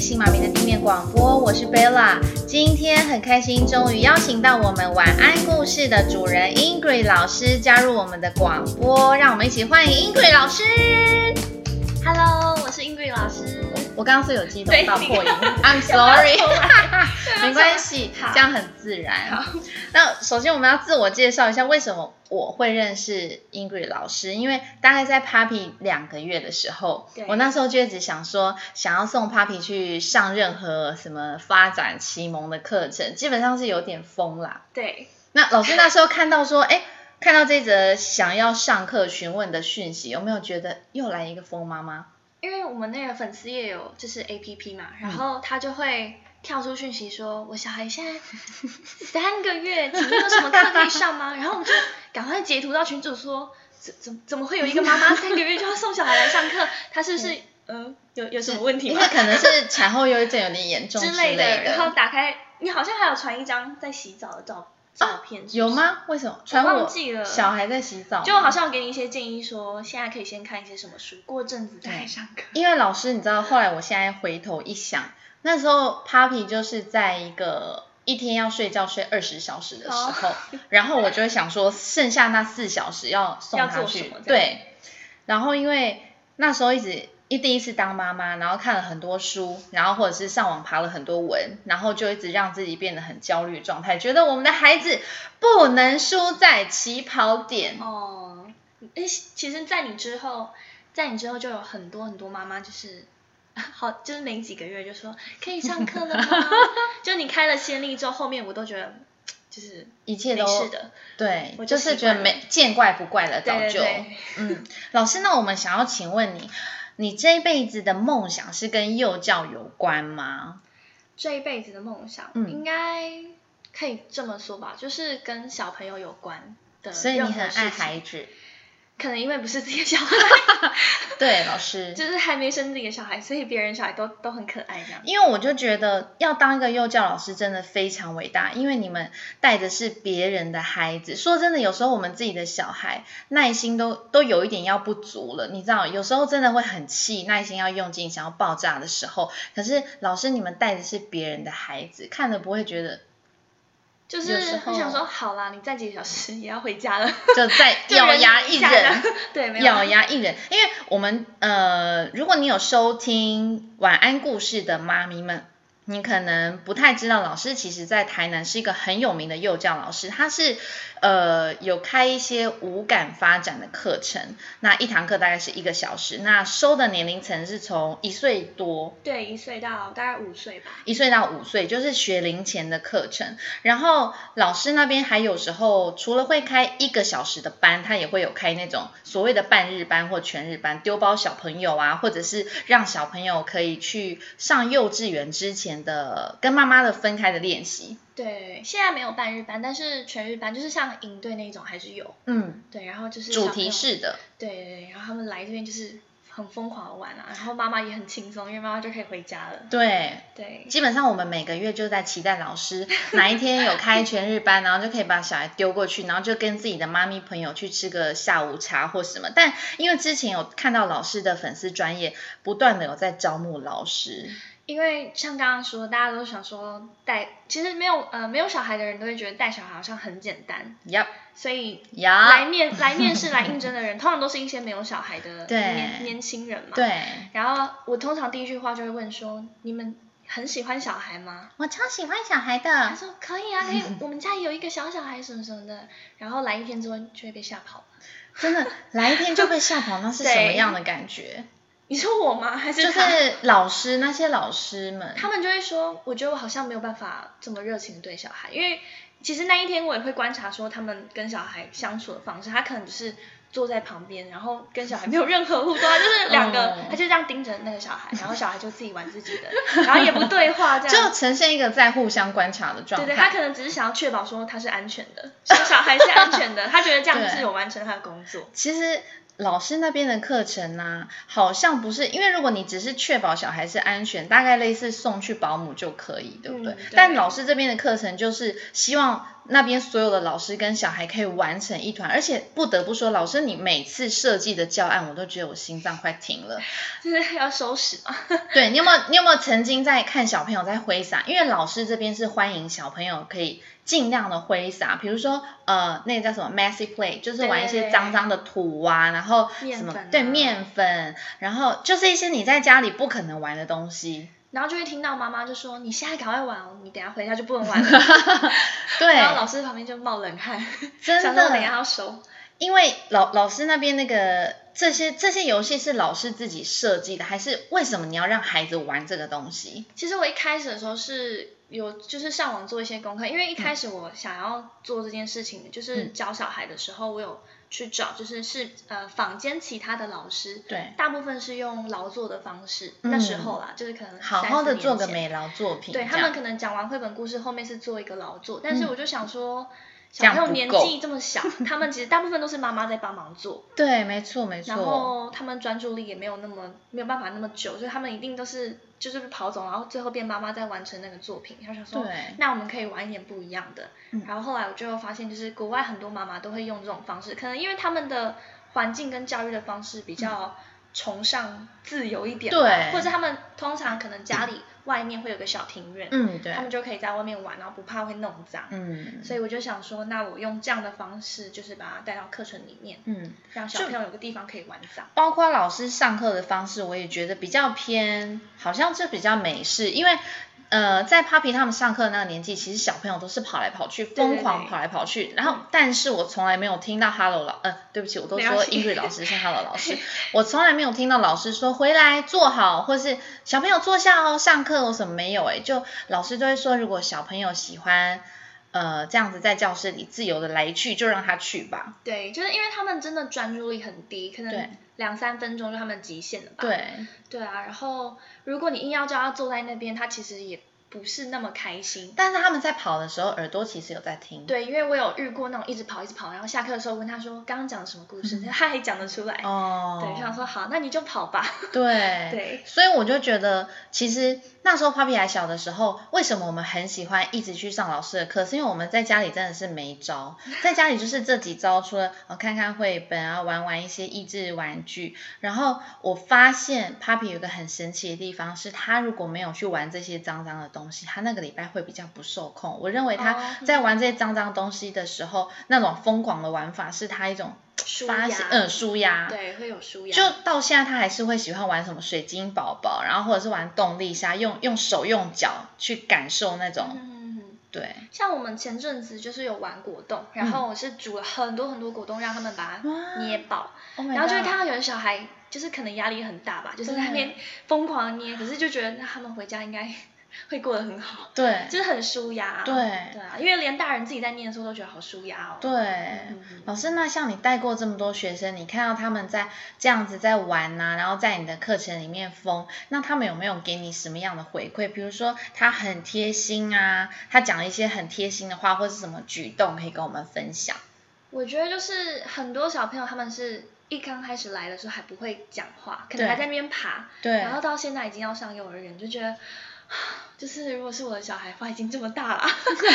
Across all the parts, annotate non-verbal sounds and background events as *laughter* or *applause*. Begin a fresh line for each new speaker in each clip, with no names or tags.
新马名的地面广播，我是 Bella。今天很开心，终于邀请到我们晚安故事的主人 Ingrid 老师加入我们的广播，让我们一起欢迎 Ingrid 老师。
Hello，我是 Ingrid 老师。
我刚刚是有激动到破音，I'm sorry，没关系，这样很自然。那首先我们要自我介绍一下，为什么我会认识 Ingrid 老师？因为大概在 Papi 两个月的时候，我那时候就一直想说，想要送 Papi 去上任何什么发展启蒙的课程，基本上是有点疯啦。
对。
那老师那时候看到说，哎，看到这则想要上课询问的讯息，有没有觉得又来一个疯妈妈？
因为我们那个粉丝也有就是 A P P 嘛，然后他就会跳出讯息说，我小孩现在三个月，请问有什么课可以上吗？*laughs* 然后我们就赶快截图到群主说，怎怎怎么会有一个妈妈 *laughs* 三个月就要送小孩来上课？她是不是嗯、呃、有有什么问题吗？
因为可能是产后忧郁症有点严重 *laughs* 之类的。
然后打开，你好像还有传一张在洗澡的照。照片是是、
啊、有吗？为什么？
我忘记了。
小孩在洗澡，
就好像我给你一些建议说，说现在可以先看一些什么书，过阵子再来上课。
因为老师，你知道，后来我现在回头一想，那时候 Papi 就是在一个一天要睡觉睡二十小时的时候，哦、*laughs* 然后我就会想说，剩下那四小时要送他去，对。然后因为那时候一直。一第一次当妈妈，然后看了很多书，然后或者是上网爬了很多文，然后就一直让自己变得很焦虑状态，觉得我们的孩子不能输在起跑点。
哦，诶，其实，在你之后，在你之后就有很多很多妈妈，就是 *laughs* 好，就是没几个月就说可以上课了吗？*laughs* 就你开了先例之后，后面我都觉得就是
一切都
是的，
对，我就，就是觉得没见怪不怪了，早就。对对对嗯，老师，那我们想要请问你。你这一辈子的梦想是跟幼教有关吗？
这一辈子的梦想，嗯，应该可以这么说吧，就是跟小朋友有关的。
所以你很爱孩子。
可能因为不是自己的小孩，*laughs*
对，老师 *laughs*
就是还没生自己的小孩，所以别人小孩都都很可爱这样。
因为我就觉得要当一个幼教老师真的非常伟大，因为你们带的是别人的孩子。说真的，有时候我们自己的小孩耐心都都有一点要不足了，你知道，有时候真的会很气，耐心要用尽，想要爆炸的时候。可是老师，你们带的是别人的孩子，看了不会觉得。
就是我想说，好啦，你再几个小时也要回家了，
就再咬牙一忍，
对，没有
咬牙一忍，因为我们呃，如果你有收听晚安故事的妈咪们。你可能不太知道，老师其实在台南是一个很有名的幼教老师，他是呃有开一些五感发展的课程，那一堂课大概是一个小时，那收的年龄层是从一岁多，
对，一岁到大概五岁吧，
一岁到五岁就是学龄前的课程，然后老师那边还有时候除了会开一个小时的班，他也会有开那种所谓的半日班或全日班，丢包小朋友啊，或者是让小朋友可以去上幼稚园之前。的跟妈妈的分开的练习，
对，现在没有半日班，但是全日班就是像营队那种还是有，
嗯，
对，然后就是
主题式的，
对对，然后他们来这边就是很疯狂的玩啊，然后妈妈也很轻松，因为妈妈就可以回家了，
对。
对，
基本上我们每个月就在期待老师哪一天有开全日班，*laughs* 然后就可以把小孩丢过去，然后就跟自己的妈咪朋友去吃个下午茶或什么，但因为之前有看到老师的粉丝专业不断的有在招募老师。
因为像刚刚说，大家都想说带，其实没有呃没有小孩的人都会觉得带小孩好像很简单。
Yep.
所以.来面来面试来应征的人，通常都是一些没有小孩的年年轻人嘛。
对。
然后我通常第一句话就会问说：你们很喜欢小孩吗？
我超喜欢小孩的。
他说可以啊，可以。我们家有一个小小孩什么什么的。然后来一天之后就会被吓跑了。
真的，来一天就被吓跑，那是什么样的感觉？
你说我吗？还是
就是老师那些老师们，
他们就会说，我觉得我好像没有办法这么热情的对小孩，因为其实那一天我也会观察说他们跟小孩相处的方式，他可能就是坐在旁边，然后跟小孩没有任何互动，就是两个，他就这样盯着那个小孩，然后小孩就自己玩自己的，然后也不对话，这样 *laughs*
就呈现一个在互相观察的状态。
对对，他可能只是想要确保说他是安全的，小孩是安全的，他觉得这样就是有完成他的工作。
其实。老师那边的课程呢、啊，好像不是，因为如果你只是确保小孩是安全，大概类似送去保姆就可以，对不对？嗯、对。但老师这边的课程就是希望那边所有的老师跟小孩可以玩成一团，而且不得不说，老师你每次设计的教案，我都觉得我心脏快停了。
就是要收拾嘛。*laughs*
对，你有没有你有没有曾经在看小朋友在挥洒？因为老师这边是欢迎小朋友可以尽量的挥洒，比如说呃那个叫什么 messy play，就是玩一些脏脏的土啊，然后什么对面粉，然后就是一些你在家里不可能玩的东西。
然后就会听到妈妈就说：“你现在赶快玩哦，你等下回家就不能玩了。*laughs* ”
对，
然后老师旁边就冒冷汗，
真的，
想说等下要收。
因为老老师那边那个这些这些游戏是老师自己设计的，还是为什么你要让孩子玩这个东西？
其实我一开始的时候是有就是上网做一些功课，因为一开始我想要做这件事情，嗯、就是教小孩的时候，我有。去找就是是呃坊间其他的老师，
对，
大部分是用劳作的方式，嗯、那时候啦，就是可能
好好的做个美劳作品，
对他们可能讲完绘本故事后面是做一个劳作，但是我就想说。嗯小朋友年纪这么小，*laughs* 他们其实大部分都是妈妈在帮忙做。
对，没错没错。
然后他们专注力也没有那么没有办法那么久，所以他们一定都是就是跑走，然后最后变妈妈在完成那个作品。他想说，对那我们可以玩一点不一样的。嗯、然后后来我就发现，就是国外很多妈妈都会用这种方式，可能因为他们的环境跟教育的方式比较崇尚自由一点，
对，
或者他们通常可能家里。外面会有个小庭院，
嗯，对，
他们就可以在外面玩，然后不怕会弄脏，
嗯，
所以我就想说，那我用这样的方式，就是把它带到课程里面，
嗯，
让小朋友有个地方可以玩脏。
包括老师上课的方式，我也觉得比较偏，好像是比较美式，因为。呃，在 Poppy 他们上课的那个年纪，其实小朋友都是跑来跑去，疯狂跑来跑去。然后，但是我从来没有听到 Hello 老，呃，对不起，我都说 Ingrid 老师是 Hello 老师，*laughs* 我从来没有听到老师说回来坐好，或是小朋友坐下哦，上课我什么没有诶，就老师都会说，如果小朋友喜欢，呃，这样子在教室里自由的来去，就让他去吧。
对，就是因为他们真的专注力很低，可能两三分钟就他们极限了吧。
对。
对啊，然后如果你硬要叫他坐在那边，他其实也。不是那么开心，
但是他们在跑的时候，耳朵其实有在听。
对，因为我有遇过那种一直跑一直跑，然后下课的时候问他说刚刚讲什么故事，嗯、*laughs* 他还讲得出来。
哦。
对，就想说好，那你就跑吧。
对。*laughs*
对。
所以我就觉得，其实那时候 Papi 还小的时候，为什么我们很喜欢一直去上老师的课？是因为我们在家里真的是没招，*laughs* 在家里就是这几招，除了看看绘本啊，玩玩一些益智玩具。然后我发现 Papi 有一个很神奇的地方，是他如果没有去玩这些脏脏的东西。他那个礼拜会比较不受控。我认为他在玩这些脏脏东西的时候，那种疯狂的玩法是他一种发泄，嗯，舒压，
对，会有舒压。
就到现在，他还是会喜欢玩什么水晶宝宝，然后或者是玩动力沙，用用手用脚去感受那种，
嗯、
对。
像我们前阵子就是有玩果冻，然后我是煮了很多很多果冻，让他们把它捏爆，然后就会看到有的小孩就是可能压力很大吧，就是在那边疯狂捏，可是就觉得那他们回家应该。会过得很好，
对，
就是很舒压，
对，
对啊，因为连大人自己在念的时候都觉得好舒压哦。
对，嗯、老师，那像你带过这么多学生，你看到他们在这样子在玩呐、啊，然后在你的课程里面疯，那他们有没有给你什么样的回馈？比如说他很贴心啊，他讲了一些很贴心的话，或是什么举动可以跟我们分享？
我觉得就是很多小朋友他们是一刚开始来的时候还不会讲话，可能还在那边爬，
对，
然后到现在已经要上幼儿园，就觉得。就是如果是我的小孩的话，已经这么大了，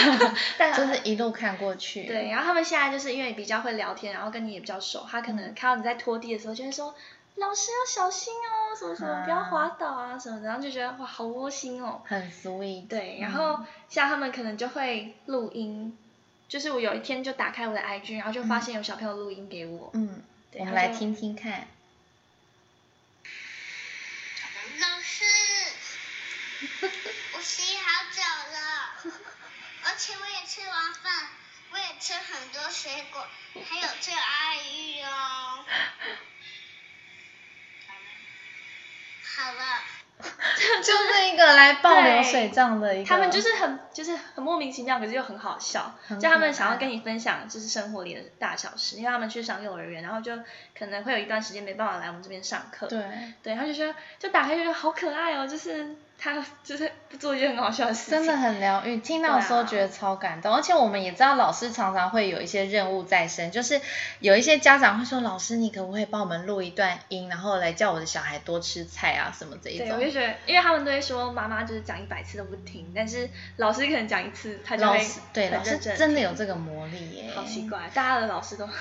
*laughs* 但
就是一路看过去。
对，然后他们现在就是因为比较会聊天，然后跟你也比较熟，他可能看到你在拖地的时候，就会说：“老师要小心哦，什么什么，不要滑倒啊什么的。”然后就觉得哇，好窝心哦。
很 sweet。
对，然后像他们可能就会录音，就是我有一天就打开我的 IG，然后就发现有小朋友录音给我。
嗯。对，我们来听听看。
老师。我洗好久了，而且我也吃完饭，我也吃很多水果，还有吃爱玉哦。好了。*laughs*
就是一个来报流水账的一个。
他们就是很就是很莫名其妙，可是又很好笑。就他们想要跟你分享，就是生活里的大小事，因为他们去上幼儿园，然后就可能会有一段时间没办法来我们这边上课。
对。
对，他就说，就打开就觉得好可爱哦，就是。他就是做一件很好笑的事情，
真的很疗愈。听到的时候觉得超感动，啊、而且我们也知道老师常常会有一些任务在身，就是有一些家长会说：“老师，你可不可以帮我们录一段音，然后来叫我的小孩多吃菜啊什么这一种。”
对，我就觉得，因为他们都会说妈妈就是讲一百次都不听，但是老师可能讲一次，他就会很认真。
对，老师真的有这个魔力耶。
好奇怪，大家的老师都很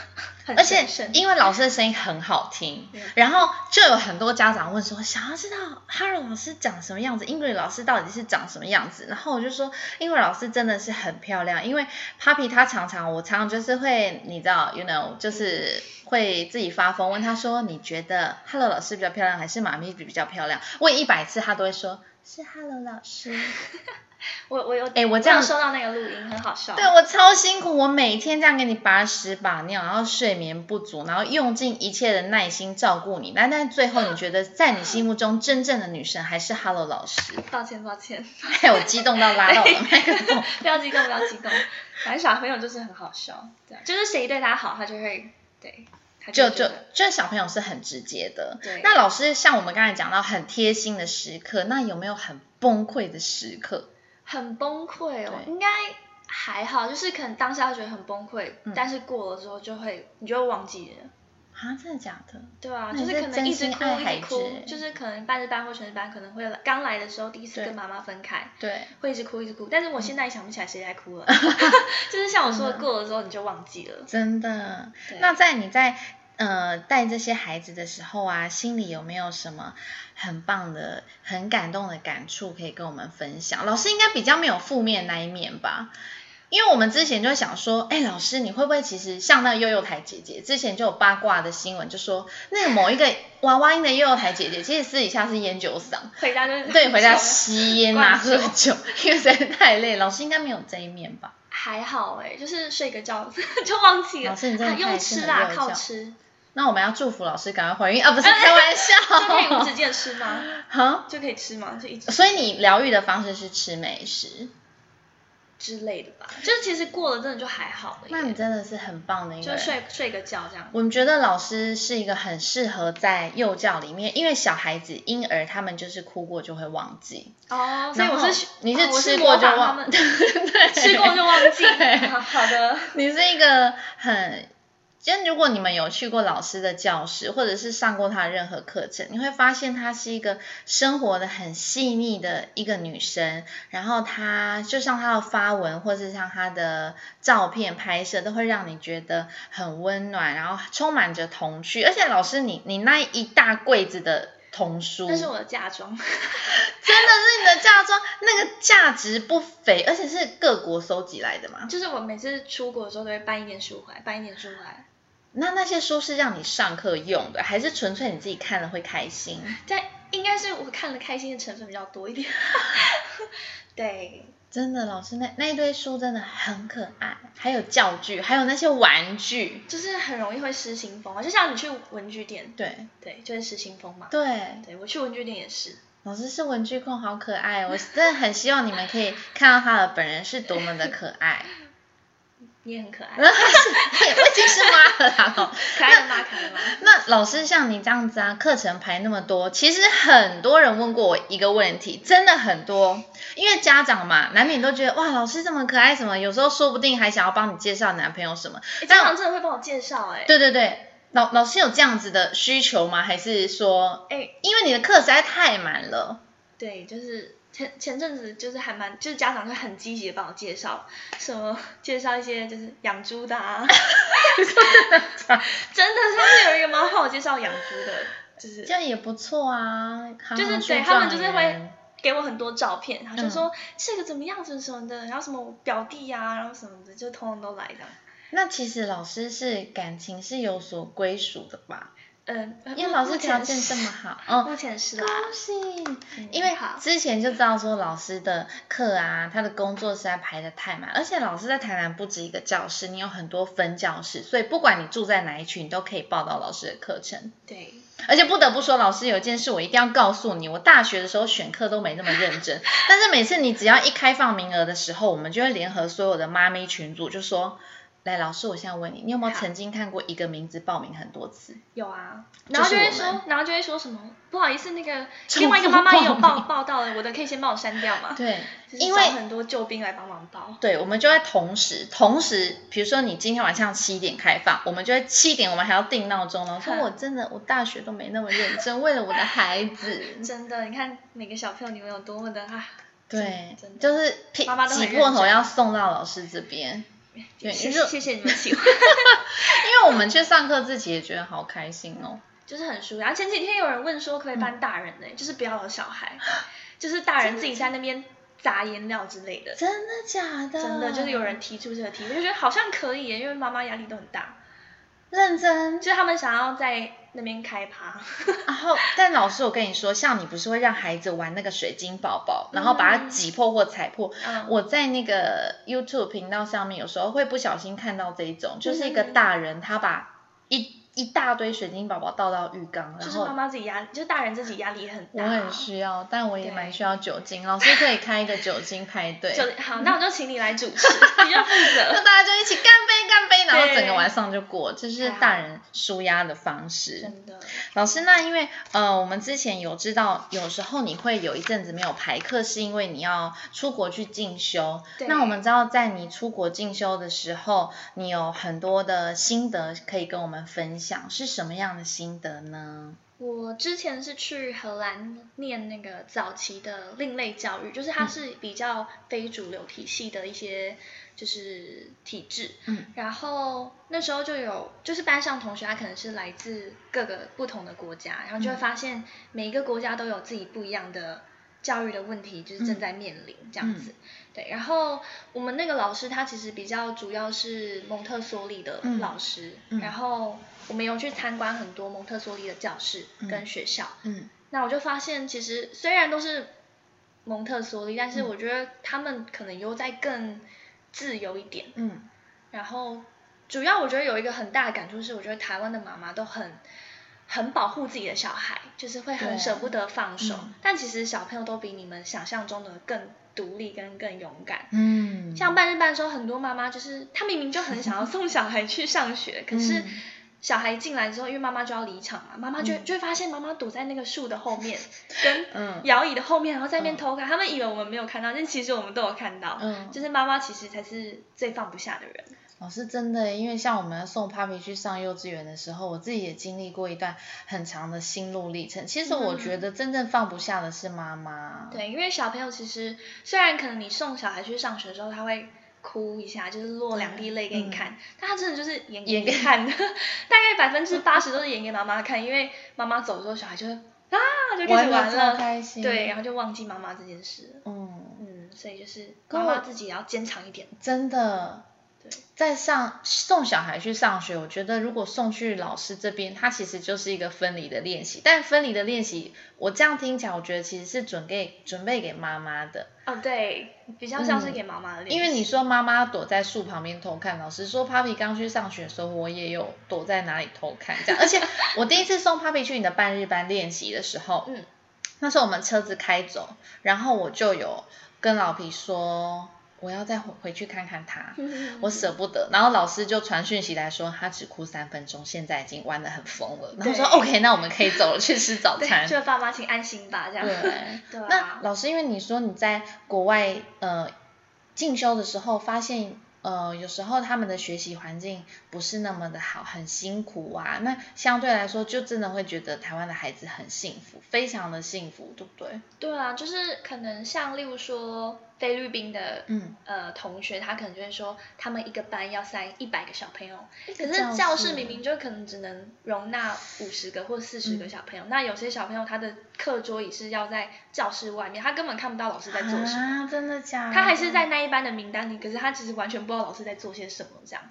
而且因为老师的声音很好听，然后就有很多家长问说：“想要知道 Hello 老师长什么样子？”英语老师到底是长什么样子？然后我就说，英语老师真的是很漂亮，因为 Papi 他常常，我常常就是会，你知道，you know，就是会自己发疯问他说，你觉得 Hello 老师比较漂亮，还是妈咪比比较漂亮？问一百次，他都会说是 Hello 老师。*laughs*
我我有
哎，我这样
收到那个录音很好笑。
对，我超辛苦，我每天这样给你把屎把尿，然后睡眠不足，然后用尽一切的耐心照顾你，但但最后你觉得在你心目中真正的女神还是 Hello 老师？
抱歉抱歉，
害 *laughs* 我激动到拉到我的麦克风。*laughs*
不要激动不要激动，反正小朋友就是很好笑，对，就是谁对他好，他就会对，
就就就小朋友是很直接的。对，那老师像我们刚才讲到很贴心的时刻，那有没有很崩溃的时刻？
很崩溃哦，应该还好，就是可能当下觉得很崩溃，嗯、但是过了之后就会，你就会忘记了。
啊，真的假的？
对啊，就是可能一直哭一直哭，就是可能半日班或全日班可能会刚来的时候第一次跟妈妈分开，对，会一直哭一直哭。但是我现在想不起来谁在哭了，嗯、*laughs* *laughs* 就是像我说的，过了之后你就忘记了。
真的。那在你在呃带这些孩子的时候啊，心里有没有什么？很棒的，很感动的感触可以跟我们分享。老师应该比较没有负面那一面吧？因为我们之前就想说，哎，老师你会不会其实像那个幼幼台姐姐，之前就有八卦的新闻，就说那个某一个娃娃音的幼幼台姐姐，其实私底下是烟酒嗓，*laughs*
回家就是
对，回家 *laughs* 吸烟啊，喝酒，因为实在太累。老师应该没有这一面吧？
还好哎，就是睡个觉 *laughs* 就忘记了。
老师你真的太
吃啦，靠吃。
那我们要祝福老师赶快怀孕啊！不是开玩笑，
就可以无止境吃吗？
哈，
就可以吃吗？就一直。
所以你疗愈的方式是吃美食
之类的吧？就是其实过了真的就还好了。
那你真的是很棒的一个人，
就睡睡个觉这样。
我们觉得老师是一个很适合在幼教里面，因为小孩子婴儿他们就是哭过就会忘记。
哦，所以我是
你是吃过就忘，*laughs*
对，吃过就忘记。*laughs* 好的，
你是一个很。就如果你们有去过老师的教室，或者是上过他的任何课程，你会发现她是一个生活的很细腻的一个女生。然后她就像她的发文，或者是像她的照片拍摄，都会让你觉得很温暖，然后充满着童趣。而且老师你，你你那一大柜子的童书，
那是我的嫁妆，*laughs* 真的
是你的嫁妆，那个价值不菲，而且是各国收集来的嘛。
就是我每次出国的时候都会搬一点书回来，搬一点书回来。
那那些书是让你上课用的，还是纯粹你自己看了会开心？*laughs*
但，应该是我看了开心的成分比较多一点。*laughs* 对，
真的，老师那那一堆书真的很可爱，还有教具，还有那些玩具，
就是很容易会失心疯啊。就像你去文具店，
对
对，就是失心疯嘛。
对，
对我去文具店也是。
老师是文具控，好可爱，哦我真的很希望你们可以看到他的本人是多么的可爱。*laughs*
你也很可爱，*laughs*
我已经是妈了啦，*laughs*
可爱的妈，可爱的妈。
那老师像你这样子啊，课程排那么多，其实很多人问过我一个问题，真的很多，因为家长嘛，难免都觉得哇，老师这么可爱，什么有时候说不定还想要帮你介绍男朋友什么。
家长真的会帮我介绍哎。
对对对，老老师有这样子的需求吗？还是说，哎，因为你的课实在太满了。
对，就是。前前阵子就是还蛮，就是家长会很积极的帮我介绍，什么介绍一些就是养猪的啊，*laughs* 真的，上次有一个妈帮我介绍养猪的，就是
这样也不错啊，
就是对他们就是会给我很多照片，然后就说、嗯、这个怎么样子什么的，然后什么表弟啊，然后什么的，就通通都来的。
那其实老师是感情是有所归属的吧？
嗯，
因为老师条件这么好，哦，
目前是啦，
恭喜！因为之前就知道说老师的课啊，他的工作实在排的太满，而且老师在台南不止一个教室，你有很多分教室，所以不管你住在哪一区，你都可以报到老师的课程。
对，
而且不得不说，老师有一件事我一定要告诉你，我大学的时候选课都没那么认真，*laughs* 但是每次你只要一开放名额的时候，我们就会联合所有的妈咪群组，就说。来，老师，我现在问你，你有没有曾经看过一个名字报名很多次？
有啊，然后就会说，然后就会说什么，不好意思，那个另外一个妈妈也有报报到了，我的可以先帮我删掉吗？
对，
因为很多救兵来帮忙报。
对，我们就会同时，同时，比如说你今天晚上七点开放，我们就会七点，我们还要定闹钟呢。说我真的，我大学都没那么认真，为了我的孩子。*laughs*
真的，你看每个小朋友你们有多么的啊？
对，就是挤破头要送到老师这边。对，谢谢
谢你们喜欢，*laughs*
因为我们去上课自己也觉得好开心哦，
就是很舒服。然后前几天有人问说可不可以搬大人呢？嗯、就是不要有小孩，就是大人自己在那边砸颜料之类的。
真的假的？
真的，就是有人提出这个题我，就觉得好像可以耶，因为妈妈压力都很大。
认真，
就是他们想要在那边开趴。*laughs*
然后，但老师，我跟你说，像你不是会让孩子玩那个水晶宝宝，然后把它挤破或踩破？嗯、我在那个 YouTube 频道上面，有时候会不小心看到这一种，就是一个大人他把一。一大堆水晶宝宝倒到浴缸，然后
就是妈妈自己压力，就是大人自己压力也很大。
我很需要，但我也蛮需要酒精。老师可以开一个酒精派对。*laughs*
好，那我就请你来主持，*laughs* 你就负责。
那大家就一起干杯，干杯，然后整个晚上就过，这是大人舒压的方式。
真的。
老师，那因为呃，我们之前有知道，有时候你会有一阵子没有排课，是因为你要出国去进修。对。那我们知道，在你出国进修的时候，你有很多的心得可以跟我们分享，是什么样的心得呢？
我之前是去荷兰念那个早期的另类教育，就是它是比较非主流体系的一些就是体制。嗯，然后那时候就有就是班上同学，他可能是来自各个不同的国家，然后就会发现每一个国家都有自己不一样的教育的问题，就是正在面临这样子。嗯。嗯对，然后我们那个老师他其实比较主要是蒙特梭利的老师，嗯。嗯、然后我们有去参观很多蒙特梭利的教室跟学校，嗯，嗯那我就发现其实虽然都是蒙特梭利，但是我觉得他们可能又在更自由一点，嗯，然后主要我觉得有一个很大的感触是，我觉得台湾的妈妈都很很保护自己的小孩，就是会很舍不得放手，嗯、但其实小朋友都比你们想象中的更。独立跟更勇敢，嗯，像半日班的时候，很多妈妈就是她明明就很想要送小孩去上学，可是小孩进来之后，因为妈妈就要离场嘛，妈妈就就会发现妈妈躲在那个树的后面，*laughs* 跟摇椅的后面，然后在那边偷看，他们以为我们没有看到，但其实我们都有看到，嗯，就是妈妈其实才是最放不下的人。
哦，是真的，因为像我们送 Papi 去上幼稚园的时候，我自己也经历过一段很长的心路历程。其实我觉得真正放不下的是妈妈。
对，因为小朋友其实虽然可能你送小孩去上学的时候，他会哭一下，就是落两滴泪给你看，嗯、但他真的就是演给你看的，*laughs* 大概百分之八十都是演给妈妈看，因为妈妈走之后，小孩就会啊就开始玩了，
开心，
对，然后就忘记妈妈这件事。嗯嗯，所以就是妈妈自己也要坚强一点。
真的。在上送小孩去上学，我觉得如果送去老师这边，他其实就是一个分离的练习。但分离的练习，我这样听起来，我觉得其实是准备准备给妈妈的。
哦，对，比较像是给妈妈的练习。
嗯，因为你说妈妈躲在树旁边偷看，老师说 Papi 刚去上学的时候，我也有躲在哪里偷看这样。*laughs* 而且我第一次送 Papi 去你的半日班练习的时候，嗯，那时候我们车子开走，然后我就有跟老皮说。我要再回回去看看他，我舍不得。然后老师就传讯息来说，他只哭三分钟，现在已经玩的很疯了。然后说 OK，那我们可以走了，去吃早餐。
就爸妈请安心吧，这样。
对，对啊。那老师，因为你说你在国外呃进修的时候，发现呃有时候他们的学习环境不是那么的好，很辛苦啊。那相对来说，就真的会觉得台湾的孩子很幸福，非常的幸福，对不对？
对啊，就是可能像例如说。菲律宾的嗯。呃同学，他可能就会说，他们一个班要塞一百个小朋友，可是教室。明明就可能只能容纳五十个或四十个小朋友，嗯、那有些小朋友他的课桌椅是要在教室外面，他根本看不到老师在做什么，
啊、真的假的？
他还是在那一班的名单里，可是他其实完全不知道老师在做些什么这样，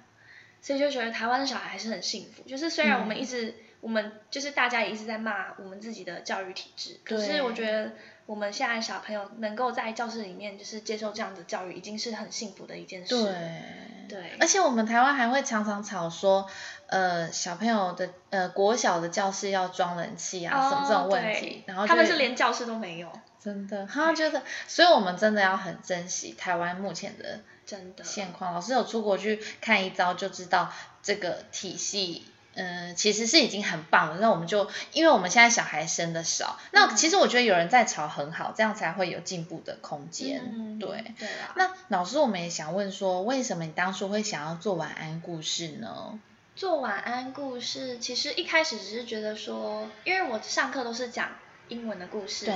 所以就觉得台湾的小孩还是很幸福，就是虽然我们一直、嗯、我们就是大家也一直在骂我们自己的教育体制，可是我觉得。我们现在小朋友能够在教室里面就是接受这样的教育，已经是很幸福的一件事。
对，对。而且我们台湾还会常常吵说，呃，小朋友的呃国小的教室要装冷气啊，哦、什么这种问题，然后
他们是连教室都没有。
真的，他觉得，所以我们真的要很珍惜台湾目前的
真的
现况。老师有出国去看一遭，就知道这个体系。嗯，其实是已经很棒了。那我们就，因为我们现在小孩生的少，嗯、那其实我觉得有人在吵很好，这样才会有进步的空间。嗯、对，
对啊。
那老师，我们也想问说，为什么你当初会想要做晚安故事呢？
做晚安故事，其实一开始只是觉得说，因为我上课都是讲英文的故事，
对。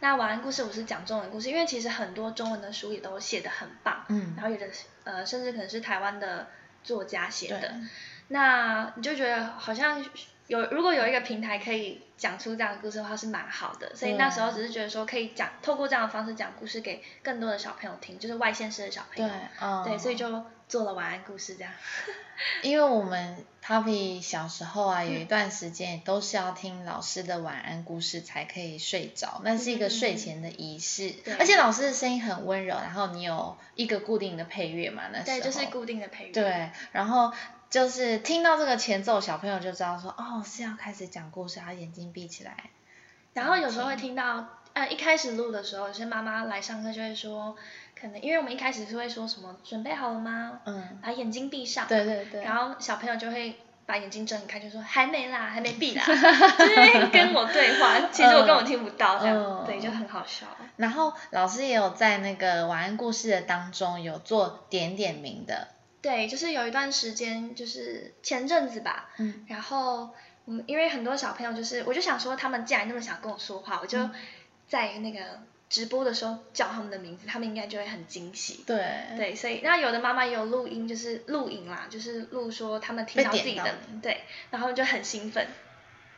那晚安故事我是讲中文故事，因为其实很多中文的书也都写的很棒，嗯。然后有的呃，甚至可能是台湾的作家写的。那你就觉得好像有，如果有一个平台可以讲出这样的故事的话，是蛮好的。所以那时候只是觉得说，可以讲透过这样的方式讲故事给更多的小朋友听，就是外县市的小朋友。
对，嗯，
对，所以就做了晚安故事这样。*laughs*
因为我们 Poppy 小时候啊，有一段时间都是要听老师的晚安故事才可以睡着，那是一个睡前的仪式。对。而且老师的声音很温柔，然后你有一个固定的配乐嘛？那时候。
对，就是固定的配乐。
对，然后。就是听到这个前奏，小朋友就知道说，哦，是要开始讲故事，他眼睛闭起来。
然后有时候会听到，呃，一开始录的时候，有些妈妈来上课就会说，可能因为我们一开始是会说什么，准备好了吗？嗯。把眼睛闭上。对对对。然后小朋友就会把眼睛睁开，就说还没啦，还没闭啦，*laughs* 就是跟我对话，其实我根本听不到，这样，嗯、对，就很好笑。
然后老师也有在那个晚安故事的当中有做点点名的。
对，就是有一段时间，就是前阵子吧，嗯，然后嗯，因为很多小朋友就是，我就想说，他们既然那么想跟我说话，我就在那个直播的时候叫他们的名字，他们应该就会很惊喜。
对，
对，所以那有的妈妈也有录音，就是录影啦，就是录说他们听到自己的，对，然后就很兴奋，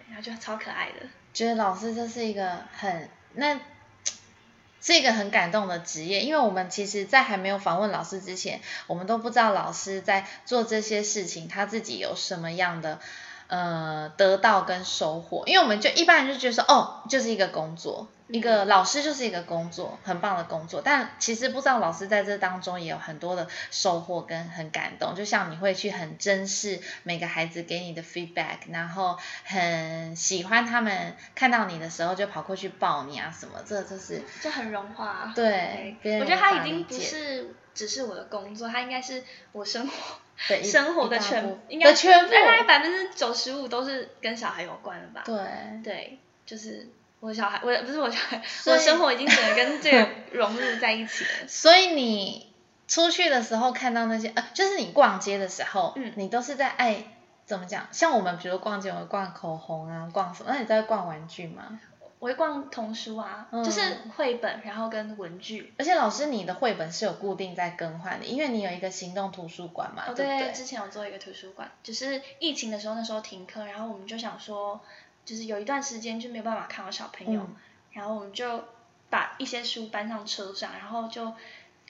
然后就超可爱的。
觉得老师这是一个很那。是一个很感动的职业，因为我们其实，在还没有访问老师之前，我们都不知道老师在做这些事情，他自己有什么样的。呃，得到跟收获，因为我们就一般人就觉得说，哦，就是一个工作，一个老师就是一个工作，很棒的工作。但其实不知道老师在这当中也有很多的收获跟很感动。就像你会去很珍视每个孩子给你的 feedback，然后很喜欢他们看到你的时候就跑过去抱你啊什么，这就是
就很融化。
对，
我觉得他已经不是只是我的工作，他应该是我生活。*laughs* 对，生活的全应该大概百分之九十五都是跟小孩有关的吧？
对，
对，就是我小孩，我不是我小孩，我生活已经整个跟这个融入在一起了。*laughs*
所以你出去的时候看到那些，呃，就是你逛街的时候，嗯，你都是在爱怎么讲？像我们比如逛街，我们逛口红啊，逛什么？那你在逛玩具吗？
我会逛童书啊，嗯、就是绘本，然后跟文具。
而且老师，你的绘本是有固定在更换的，因为你有一个行动图书馆嘛，哦、对，对对？
之前有做一个图书馆，就是疫情的时候，那时候停课，然后我们就想说，就是有一段时间就没有办法看到小朋友，嗯、然后我们就把一些书搬上车上，然后就。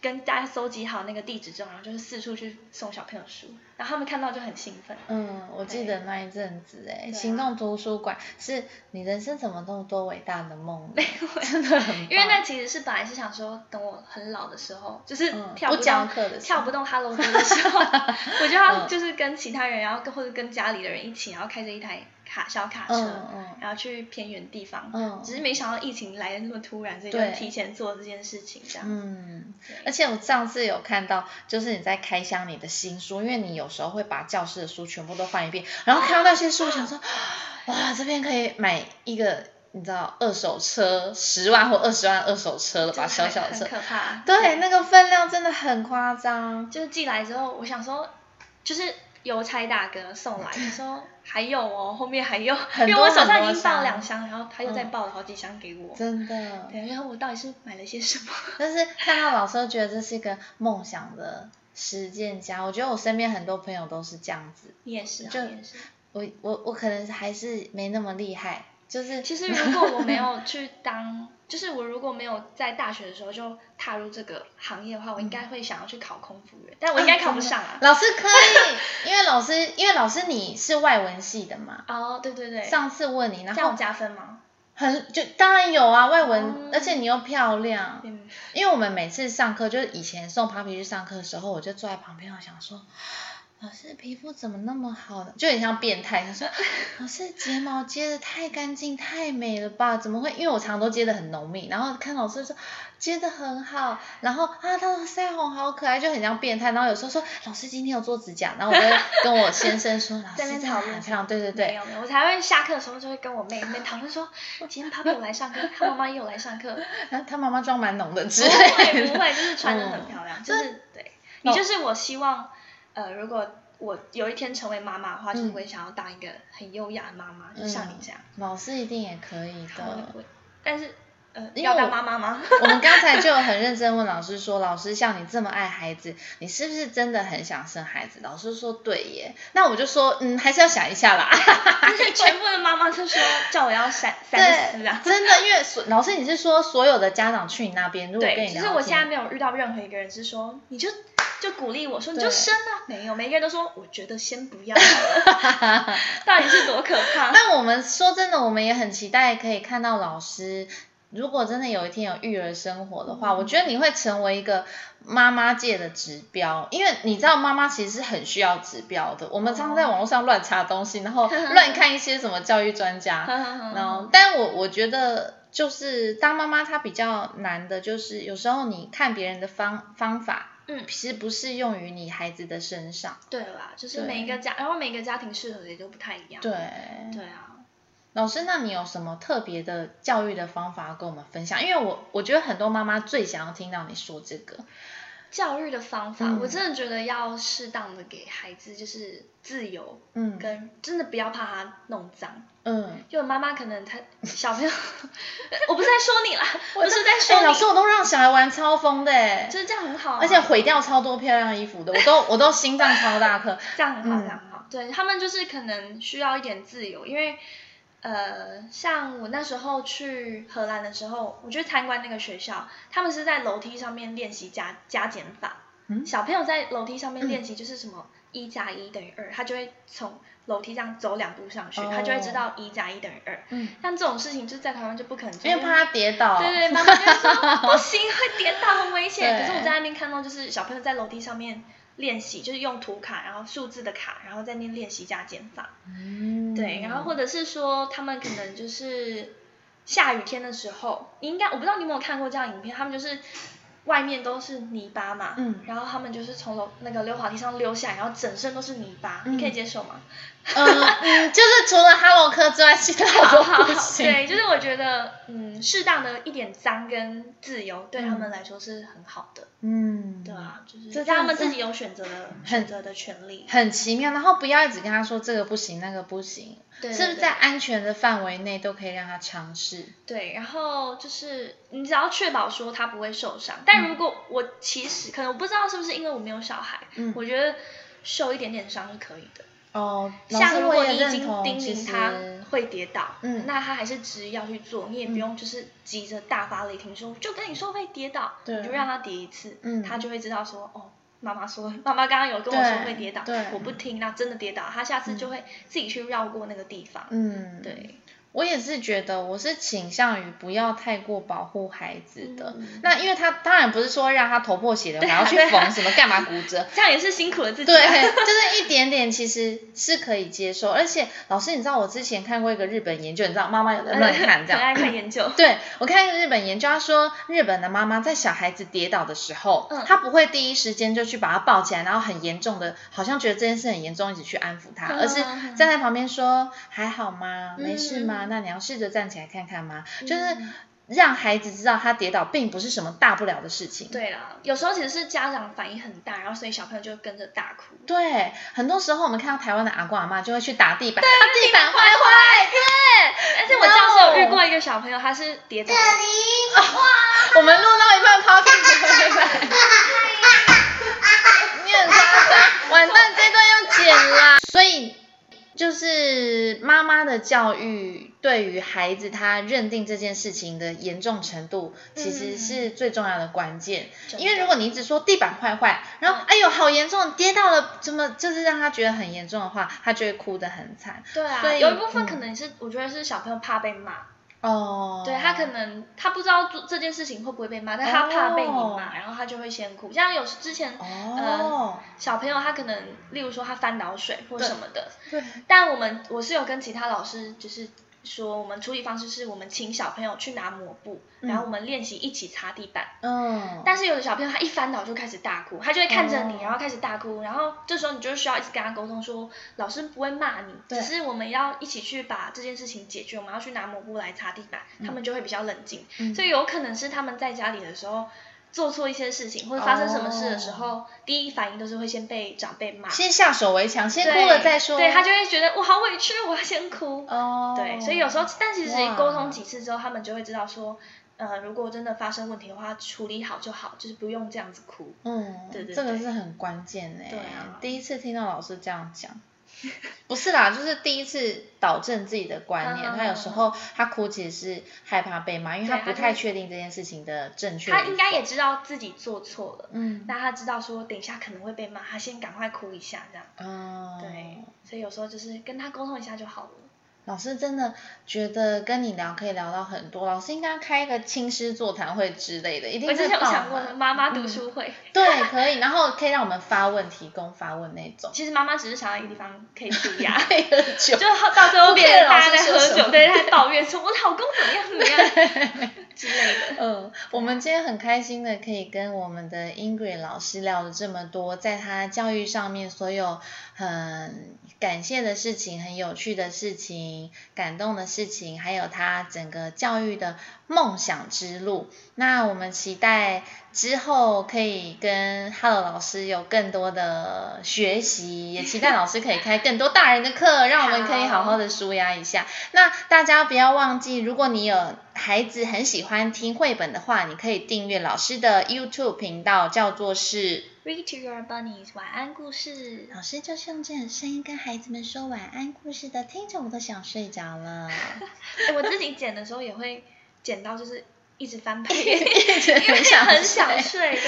跟大家搜集好那个地址之后，然后就是四处去送小朋友书，然后他们看到就很兴奋。
嗯，我记得那一阵子，哎，行动图书馆是你人生怎么那么多伟大的梦？*laughs* 真的很。
因为那其实是本来是想说，等我很老的时候，就是跳不动跳不动哈喽歌的时候，*laughs* 我就要就是跟其他人，然后跟或者跟家里的人一起，然后开着一台。卡小卡车，嗯嗯、然后去偏远地方，嗯、只是没想到疫情来的那么突然，所以就提前做这件事情这样。
嗯，而且我上次有看到，就是你在开箱你的新书，因为你有时候会把教室的书全部都翻一遍，然后看到那些书，想说，哇，这边可以买一个，你知道，二手车十万或二十万二手车了吧，小小的车，
很可怕。
对，对那个分量真的很夸张。
就是寄来之后，我想说，就是。邮差大哥送来，他说 *laughs* 还有哦，后面还有，因为我手上已经抱两箱，然后他又再抱了好几箱给我。
真的。
对，然后我到底是买了些什么？
但是 *laughs* 看到老师都觉得这是一个梦想的实践家，我觉得我身边很多朋友都是这样子。
你也是啊，
就。我我我可能还是没那么厉害，就是。
其实如果我没有去当。就是我如果没有在大学的时候就踏入这个行业的话，我应该会想要去考空服员，但我应该考不上啊。
老师可以，因为老师，因为老师你是外文系的嘛。
哦，对对对。
上次问你，然后
这样加分吗？
很就当然有啊，外文，而且你又漂亮。因为我们每次上课，就是以前送 Papi 去上课的时候，我就坐在旁边，我想说，老师皮肤怎么那么好呢？就很像变态。他说，老师睫毛接的太干净太美了吧？怎么会？因为我常常都接的很浓密，然后看老师说接的很好，然后啊，他说腮红好可爱，就很像变态。然后有时候说老师今天有做指甲，然后我就跟我先生说老师真的很漂亮，对对对。
没有没有，我才会下课的时候就会跟我妹妹讨论说，今天 Papa 有来上课，他妈妈也有来上课，
然后他妈妈妆蛮浓的，
不会不会，就是穿的很漂亮，嗯、就是对，你就是我希望。呃，如果我有一天成为妈妈的话，嗯、就是我也想要当一个很优雅的妈妈，嗯、就像你这样。
老师一定也可以的。
但是，呃，要当妈妈吗？*laughs*
我们刚才就很认真问老师说，老师像你这么爱孩子，你是不是真的很想生孩子？老师说对耶。那我就说，嗯，还是要想一下啦。*laughs*
全部的妈妈就说 *laughs* 叫我要三三思啊。
真的，因为所老师你是说所有的家长去你那边，如果跟你聊天，
其实我现在没有遇到任何一个人是说你就。就鼓励我说你就生啊，没有，每个人都说我觉得先不要 *laughs* 到底是多可怕？
但我们说真的，我们也很期待可以看到老师，如果真的有一天有育儿生活的话，嗯、我觉得你会成为一个妈妈界的指标，因为你知道妈妈其实是很需要指标的。我们常常在网络上乱查东西，然后 *laughs* 乱看一些什么教育专家，然 *laughs* 后，但我我觉得就是当妈妈她比较难的，就是有时候你看别人的方方法。嗯，其实不适用于你孩子的身上。
对啦，就是每一个家，然后每一个家庭适合的也都不太一样。
对，
对啊。
老师，那你有什么特别的教育的方法要跟我们分享？因为我我觉得很多妈妈最想要听到你说这个。
教育的方法，嗯、我真的觉得要适当的给孩子就是自由，嗯，跟真的不要怕他弄脏，嗯，就妈妈可能他 *laughs* 小朋友，*laughs* 我不是在说你啦，我不是在
说老师我都让小孩玩超疯的，哎，
就是这样很好，啊，
而且毁掉超多漂亮衣服的，我都我都心脏超大颗，
这样很好，这样很好，嗯、对他们就是可能需要一点自由，因为。呃，像我那时候去荷兰的时候，我去参观那个学校，他们是在楼梯上面练习加加减法。嗯，小朋友在楼梯上面练习就是什么一加一等于二，他就会从楼梯上走两步上去，哦、他就会知道一加一等于二。嗯，像这种事情就在台湾就不可能，
因为怕他跌倒。
对对，妈妈就说 *laughs* 不行，会跌倒，很危险。可是我在那边看到，就是小朋友在楼梯上面。练习就是用图卡，然后数字的卡，然后在那练习加减法。嗯。对，然后或者是说他们可能就是下雨天的时候，你应该我不知道你有没有看过这样影片，他们就是外面都是泥巴嘛，嗯，然后他们就是从楼那个溜滑梯上溜下来，然后整身都是泥巴，嗯、你可以接受吗？
嗯，嗯，就是除了哈罗科之外，其他都不行。
对，就是我觉得，嗯，适当的一点脏跟自由对他们来说是很好的。嗯，对啊，就是让他们自己有选择的选择的权利。
很奇妙，然后不要一直跟他说这个不行，那个不行，对，是不是在安全的范围内都可以让他尝试？
对，然后就是你只要确保说他不会受伤。但如果我其实可能我不知道是不是因为我没有小孩，嗯，我觉得受一点点伤是可以的。
哦，
像如果你已经叮咛他会跌倒，嗯，那他还是执意要去做，你也不用就是急着大发雷霆说，就跟你说会跌倒，对，你就让他跌一次，嗯，他就会知道说，哦，妈妈说，妈妈刚刚有跟我说会跌倒，对，我不听，那真的跌倒，他下次就会自己去绕过那个地方，嗯，对。
我也是觉得，我是倾向于不要太过保护孩子的。嗯、那因为他当然不是说让他头破血流，还要去缝什么干嘛骨折，*laughs*
这样也是辛苦了自己，啊。
对，就是 *laughs* 一点点其实是可以接受。而且老师，你知道我之前看过一个日本研究，你知道妈妈有在乱看这样。
爱看研究。*laughs*
对，我看一个日本研究，他说日本的妈妈在小孩子跌倒的时候，嗯、他不会第一时间就去把他抱起来，然后很严重的，好像觉得这件事很严重，一直去安抚他，嗯、而是站在旁边说还好吗？没事吗？嗯、那你要试着站。起来看看吗？就是让孩子知道他跌倒并不是什么大不了的事情。
对啦，有时候其实是家长反应很大，然后所以小朋友就跟着大哭。
对，很多时候我们看到台湾的阿公阿妈就会去打地板，打地板坏坏。
对，而且我教授有遇过一个小朋友，他是跌倒。
我们录到一半抛地板，你很夸张，完蛋，这段要剪啦。所以。就是妈妈的教育对于孩子他认定这件事情的严重程度，其实是最重要的关键。嗯、因为如果你一直说地板坏坏，然后哎呦好严重，跌到了，怎么就是让他觉得很严重的话，他就会哭得很惨。
对啊，有一部分可能是、嗯、我觉得是小朋友怕被骂。哦。对他可能他不知道做这件事情会不会被骂，但他怕被你骂，哦、然后他就会先哭。像有之前，哦、呃，小朋友他可能，例如说他翻倒水或什么的，
对。
但我们我是有跟其他老师就是。说我们处理方式是我们请小朋友去拿抹布，嗯、然后我们练习一起擦地板。嗯。但是有的小朋友他一翻倒就开始大哭，他就会看着你，然后开始大哭，然后这时候你就需要一直跟他沟通说，老师不会骂你，只是我们要一起去把这件事情解决，我们要去拿抹布来擦地板，他们就会比较冷静。嗯、所以有可能是他们在家里的时候。做错一些事情或者发生什么事的时候，oh. 第一反应都是会先被长辈骂，
先下手为强，先哭了再说。
对，他就会觉得我好委屈，我要先哭。哦。
Oh.
对，所以有时候，但其实沟通几次之后，他们就会知道说，呃，如果真的发生问题的话，处理好就好，就是不用这样子哭。嗯，对对对，
这个是很关键的。
对啊，
第一次听到老师这样讲。*laughs* 不是啦，就是第一次导正自己的观念。他有时候他哭其实是害怕被骂，因为他不太确定这件事情的正确。
他应该也知道自己做错了，嗯，那他知道说等一下可能会被骂，他先赶快哭一下这样。嗯，对，所以有时候就是跟他沟通一下就好了。
老师真的觉得跟你聊可以聊到很多，老师应该开一个亲师座谈会之类的，一定是。
我之前有想过妈妈读书会。
嗯、对，可以，然后可以让我们发问、提供发问那种。
其实妈妈只是想要一个地方可以舒压，
可以喝 *laughs* 酒，
就到最后变成大家在喝酒，对，在抱怨说我老公怎么样怎么样 *laughs* 之类的。
嗯，我们今天很开心的可以跟我们的 Ingrid 老师聊了这么多，在他教育上面所有很感谢的事情、很有趣的事情、感动的事情，还有他整个教育的梦想之路。那我们期待之后可以跟 Hello 老师有更多的学习，也期待老师可以开更多大人的课，让我们可以好好的舒压一下。那大家不要忘记，如果你有孩子很喜欢听绘本的话，你可以订阅老师的 YouTube 频道，叫做是。
Read to your bunnies，晚安故事。
老师就是用这种声音跟孩子们说晚安故事的，听着我都想睡着了。*laughs*
我自己剪的时候也会剪到，就是。一直翻 *laughs* 白
眼，因为
很想睡，对，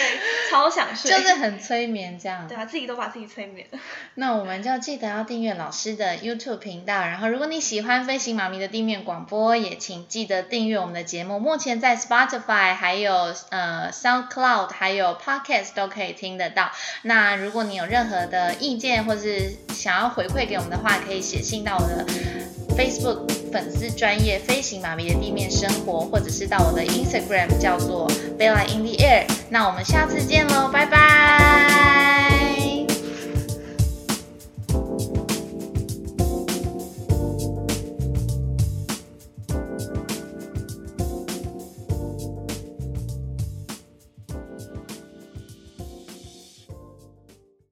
超想睡，*laughs*
就是很催眠这样。
对啊，自己都把自己催眠了。*laughs*
那我们就记得要订阅老师的 YouTube 频道，然后如果你喜欢飞行妈咪的地面广播，也请记得订阅我们的节目。目前在 Spotify、还有呃 SoundCloud、还有 Podcast 都可以听得到。那如果你有任何的意见或是想要回馈给我们的话，可以写信到我的 Facebook 粉丝专业飞行妈咪的地面生活，或者是到我的 Instagram 叫做 Bella in the Air。那我们下次见喽，拜拜。